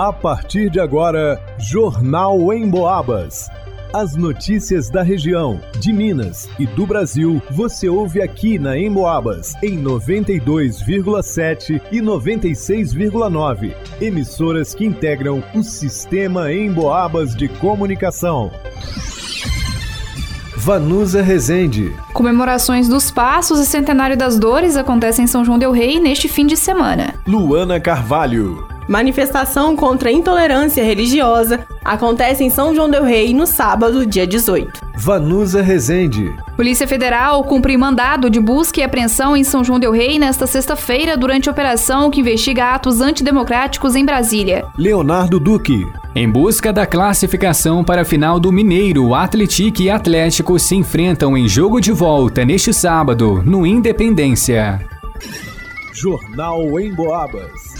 A partir de agora, Jornal em Boabas. As notícias da região, de Minas e do Brasil, você ouve aqui na Emboabas, em 92,7 e 96,9. Emissoras que integram o sistema Emboabas de comunicação. Vanusa Rezende. Comemorações dos Passos e Centenário das Dores acontecem em São João Del Rei neste fim de semana. Luana Carvalho. Manifestação contra a intolerância religiosa acontece em São João del Rei no sábado, dia 18. Vanusa Rezende. Polícia Federal cumpre mandado de busca e apreensão em São João del Rei nesta sexta-feira durante a operação que investiga atos antidemocráticos em Brasília. Leonardo Duque. Em busca da classificação para a final do Mineiro, Atlético e Atlético se enfrentam em jogo de volta neste sábado, no Independência. Jornal em Boabas.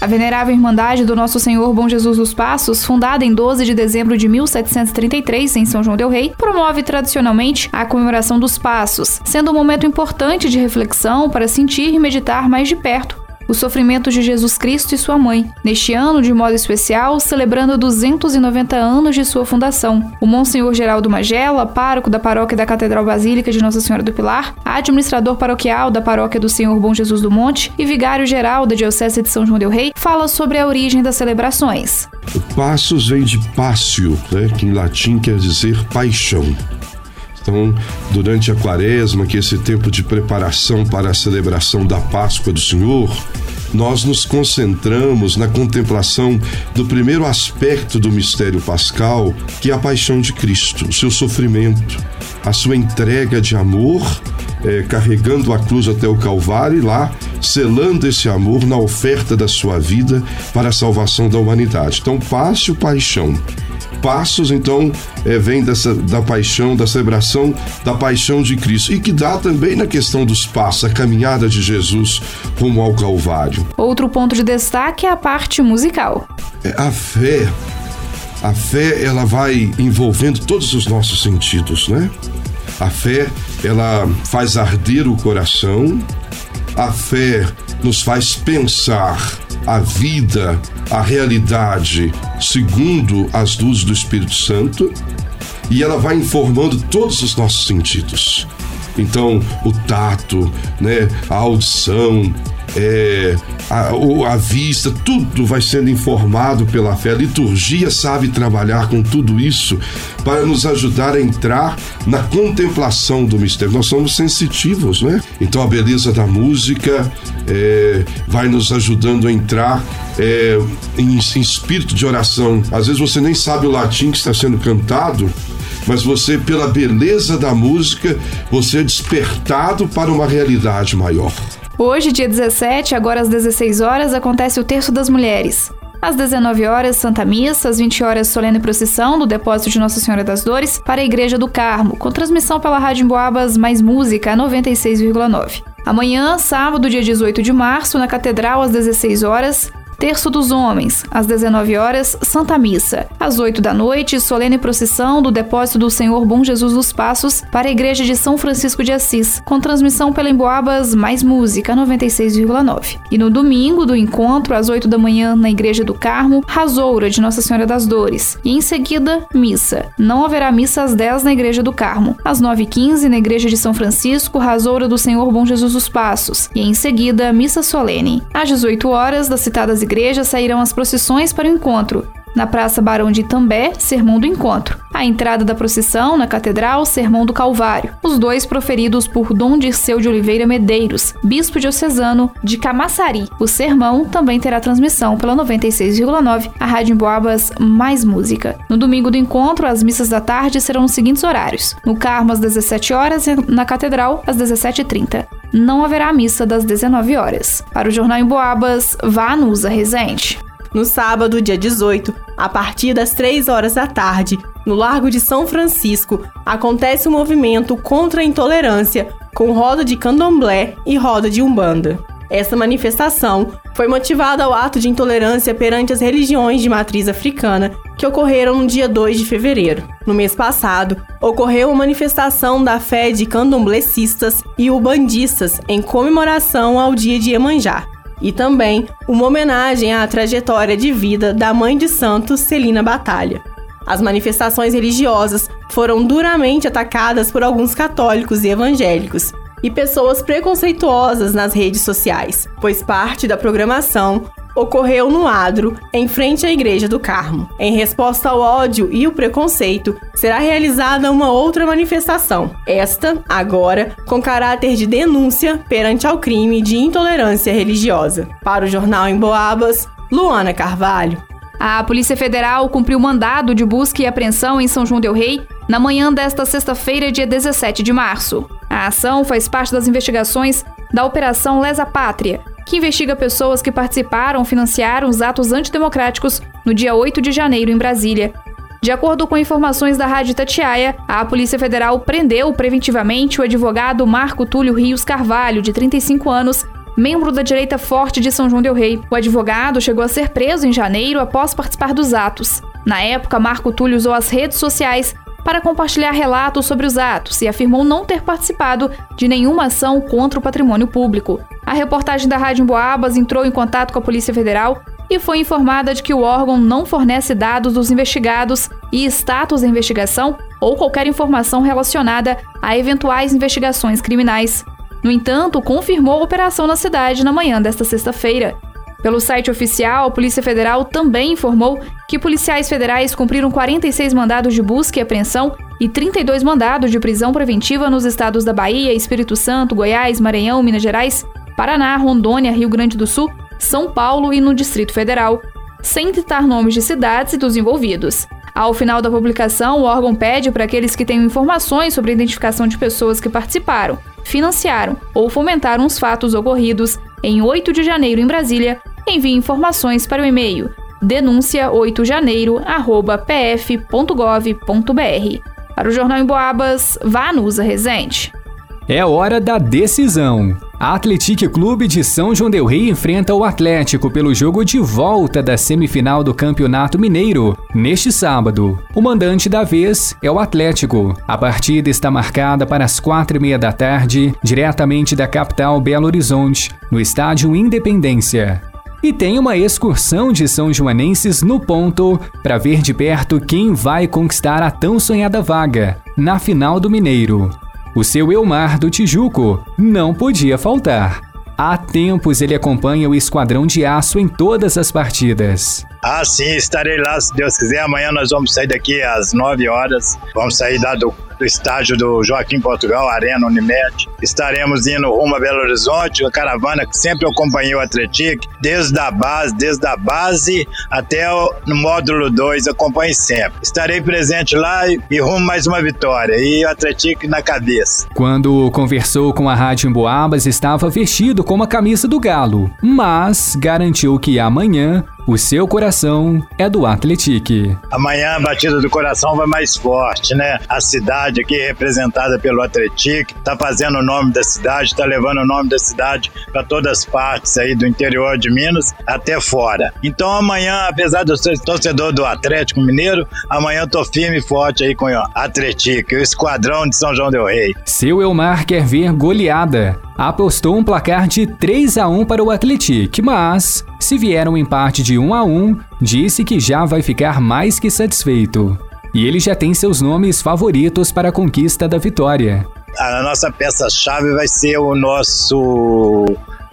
A Venerável Irmandade do Nosso Senhor Bom Jesus dos Passos, fundada em 12 de dezembro de 1733 em São João del Rei, promove tradicionalmente a comemoração dos Passos, sendo um momento importante de reflexão para sentir e meditar mais de perto os sofrimentos de Jesus Cristo e sua mãe. Neste ano, de modo especial, celebrando 290 anos de sua fundação. O Monsenhor Geraldo Magela, pároco da paróquia da Catedral Basílica de Nossa Senhora do Pilar, administrador paroquial da paróquia do Senhor Bom Jesus do Monte e vigário-geral da Diocese de São João del Rei, fala sobre a origem das celebrações. Passos vem de pácio, né, que em latim quer dizer paixão. Então, durante a quaresma, que é esse tempo de preparação para a celebração da Páscoa do Senhor, nós nos concentramos na contemplação do primeiro aspecto do mistério pascal, que é a paixão de Cristo, o seu sofrimento, a sua entrega de amor, é, carregando a cruz até o Calvário e lá selando esse amor na oferta da sua vida para a salvação da humanidade. Então, passe o paixão passos, então, é, vem dessa, da paixão, da celebração da paixão de Cristo. E que dá também na questão dos passos, a caminhada de Jesus rumo ao Calvário. Outro ponto de destaque é a parte musical. É, a fé, a fé, ela vai envolvendo todos os nossos sentidos, né? A fé, ela faz arder o coração, a fé nos faz pensar a vida, a realidade segundo as luzes do Espírito Santo e ela vai informando todos os nossos sentidos. Então, o tato, né, a audição, é, a, a, vista, tudo vai sendo informado pela fé. A liturgia sabe trabalhar com tudo isso para nos ajudar a entrar na contemplação do mistério. Nós somos sensitivos, né? Então a beleza da música é, vai nos ajudando a entrar é, em, em espírito de oração. Às vezes você nem sabe o latim que está sendo cantado, mas você, pela beleza da música, você é despertado para uma realidade maior. Hoje, dia 17, agora às 16 horas, acontece o Terço das Mulheres. Às 19 horas, Santa Missa, às 20 horas, solene procissão do depósito de Nossa Senhora das Dores para a Igreja do Carmo, com transmissão pela Rádio Emboabas Mais Música 96,9. Amanhã, sábado, dia 18 de março, na Catedral, às 16 horas, Terço dos Homens, às 19 horas, Santa Missa. Às 8 da noite, solene procissão do depósito do Senhor Bom Jesus dos Passos para a Igreja de São Francisco de Assis, com transmissão pela Emboabas Mais Música 96,9. E no domingo do encontro, às 8 da manhã, na Igreja do Carmo, Rasoura de Nossa Senhora das Dores. E em seguida, missa. Não haverá missa às 10 na Igreja do Carmo. Às 9h15, na Igreja de São Francisco, Rasoura do Senhor Bom Jesus dos Passos. E em seguida, missa solene. Às 18 horas, das citadas igreja sairão as procissões para o encontro. Na Praça Barão de Itambé, Sermão do Encontro. A entrada da procissão na Catedral, Sermão do Calvário. Os dois proferidos por Dom Dirceu de Oliveira Medeiros, bispo diocesano de Camaçari. O sermão também terá transmissão pela 96,9, a Rádio Emboabas Mais Música. No domingo do encontro, as missas da tarde serão nos seguintes horários. No Carmo, às 17 horas e na Catedral, às 17h30 não haverá missa das 19 horas. Para o Jornal em Boabas, vá Nusa Resente. No sábado, dia 18, a partir das 3 horas da tarde, no Largo de São Francisco, acontece o um movimento contra a intolerância, com roda de candomblé e roda de umbanda. Essa manifestação foi motivada ao ato de intolerância perante as religiões de matriz africana que ocorreram no dia 2 de fevereiro. No mês passado, ocorreu uma manifestação da fé de candomblecistas e ubandistas em comemoração ao dia de Iemanjá. E também uma homenagem à trajetória de vida da mãe de Santos, Celina Batalha. As manifestações religiosas foram duramente atacadas por alguns católicos e evangélicos e pessoas preconceituosas nas redes sociais, pois parte da programação ocorreu no Adro, em frente à Igreja do Carmo. Em resposta ao ódio e o preconceito, será realizada uma outra manifestação, esta, agora, com caráter de denúncia perante ao crime de intolerância religiosa. Para o Jornal em Boabas, Luana Carvalho. A Polícia Federal cumpriu mandado de busca e apreensão em São João del Rei na manhã desta sexta-feira, dia 17 de março. A ação faz parte das investigações da Operação Lesa Pátria, que investiga pessoas que participaram ou financiaram os atos antidemocráticos no dia 8 de janeiro em Brasília. De acordo com informações da Rádio Tatiaia, a Polícia Federal prendeu preventivamente o advogado Marco Túlio Rios Carvalho, de 35 anos, membro da direita forte de São João del Rei. O advogado chegou a ser preso em janeiro após participar dos atos. Na época, Marco Túlio usou as redes sociais para compartilhar relatos sobre os atos e afirmou não ter participado de nenhuma ação contra o patrimônio público. A reportagem da Rádio Boabas entrou em contato com a Polícia Federal e foi informada de que o órgão não fornece dados dos investigados e status da investigação ou qualquer informação relacionada a eventuais investigações criminais. No entanto, confirmou a operação na cidade na manhã desta sexta-feira. Pelo site oficial, a Polícia Federal também informou que policiais federais cumpriram 46 mandados de busca e apreensão e 32 mandados de prisão preventiva nos estados da Bahia, Espírito Santo, Goiás, Maranhão, Minas Gerais, Paraná, Rondônia, Rio Grande do Sul, São Paulo e no Distrito Federal, sem citar nomes de cidades e dos envolvidos. Ao final da publicação, o órgão pede para aqueles que tenham informações sobre a identificação de pessoas que participaram, financiaram ou fomentaram os fatos ocorridos em 8 de janeiro em Brasília envie informações para o e-mail denúncia8janeiro@pf.gov.br. Para o Jornal em Boabas, Vanusa Rezende. É hora da decisão. A Atlético Clube de São João del Rei enfrenta o Atlético pelo jogo de volta da semifinal do Campeonato Mineiro, neste sábado. O mandante da vez é o Atlético. A partida está marcada para as quatro e meia da tarde, diretamente da capital Belo Horizonte, no estádio Independência. E tem uma excursão de São Joanenses no ponto para ver de perto quem vai conquistar a tão sonhada vaga na final do Mineiro. O seu Elmar do Tijuco não podia faltar. Há tempos ele acompanha o Esquadrão de Aço em todas as partidas. Ah, sim, estarei lá, se Deus quiser. Amanhã nós vamos sair daqui às 9 horas. Vamos sair da, do do estádio do Joaquim Portugal, Arena Unimed. Estaremos indo rumo a Belo Horizonte, a caravana que sempre acompanhou o Atletic, desde a base, desde a base até o, no módulo 2, acompanhe sempre. Estarei presente lá e, e rumo mais uma vitória, e o Atletic na cabeça. Quando conversou com a Rádio Emboabas, estava vestido com a camisa do Galo, mas garantiu que amanhã o seu coração é do Atletique. Amanhã a batida do coração vai mais forte, né? A cidade aqui representada pelo Atletique tá fazendo o nome da cidade, tá levando o nome da cidade para todas as partes aí do interior de Minas até fora. Então amanhã, apesar de eu ser torcedor do Atlético Mineiro, amanhã eu tô firme e forte aí com o Atletique, o esquadrão de São João del Rei. Seu Elmar quer ver goleada apostou um placar de 3 a 1 para o Atlético, mas, se vier um empate de 1 a 1, disse que já vai ficar mais que satisfeito. E ele já tem seus nomes favoritos para a conquista da vitória. A nossa peça-chave vai ser o nosso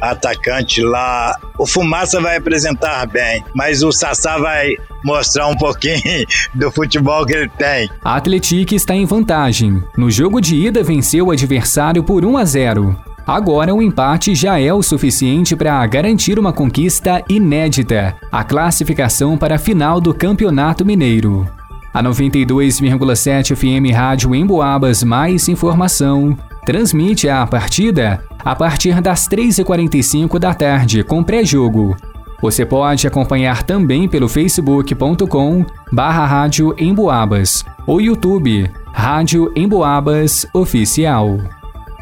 atacante lá. O Fumaça vai apresentar bem, mas o Sassá vai mostrar um pouquinho do futebol que ele tem. A Atlético está em vantagem. No jogo de ida venceu o adversário por 1 a 0. Agora, o empate já é o suficiente para garantir uma conquista inédita, a classificação para a final do Campeonato Mineiro. A 92,7 FM Rádio em Boabas Mais Informação transmite a partida a partir das 3h45 da tarde com pré-jogo. Você pode acompanhar também pelo facebook.com barra Rádio Emboabas ou YouTube Rádio Emboabas Oficial.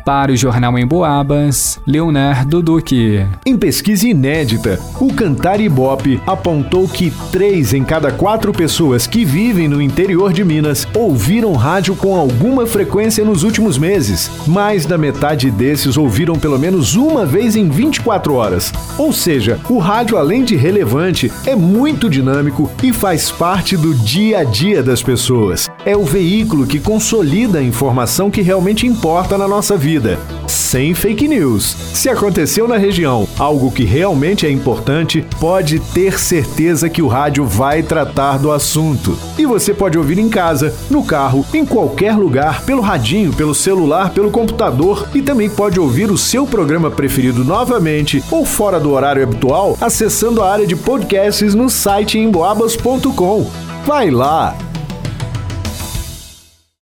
Para o Jornal em Boabas, Leonardo Duque. Em pesquisa inédita, o Cantar Ibope apontou que três em cada quatro pessoas que vivem no interior de Minas ouviram rádio com alguma frequência nos últimos meses. Mais da metade desses ouviram pelo menos uma vez em 24 horas. Ou seja, o rádio, além de relevante, é muito dinâmico e faz parte do dia a dia das pessoas. É o veículo que consolida a informação que realmente importa na nossa vida sem fake news. Se aconteceu na região algo que realmente é importante, pode ter certeza que o rádio vai tratar do assunto. E você pode ouvir em casa, no carro, em qualquer lugar, pelo radinho, pelo celular, pelo computador e também pode ouvir o seu programa preferido novamente ou fora do horário habitual acessando a área de podcasts no site emboabas.com. Vai lá!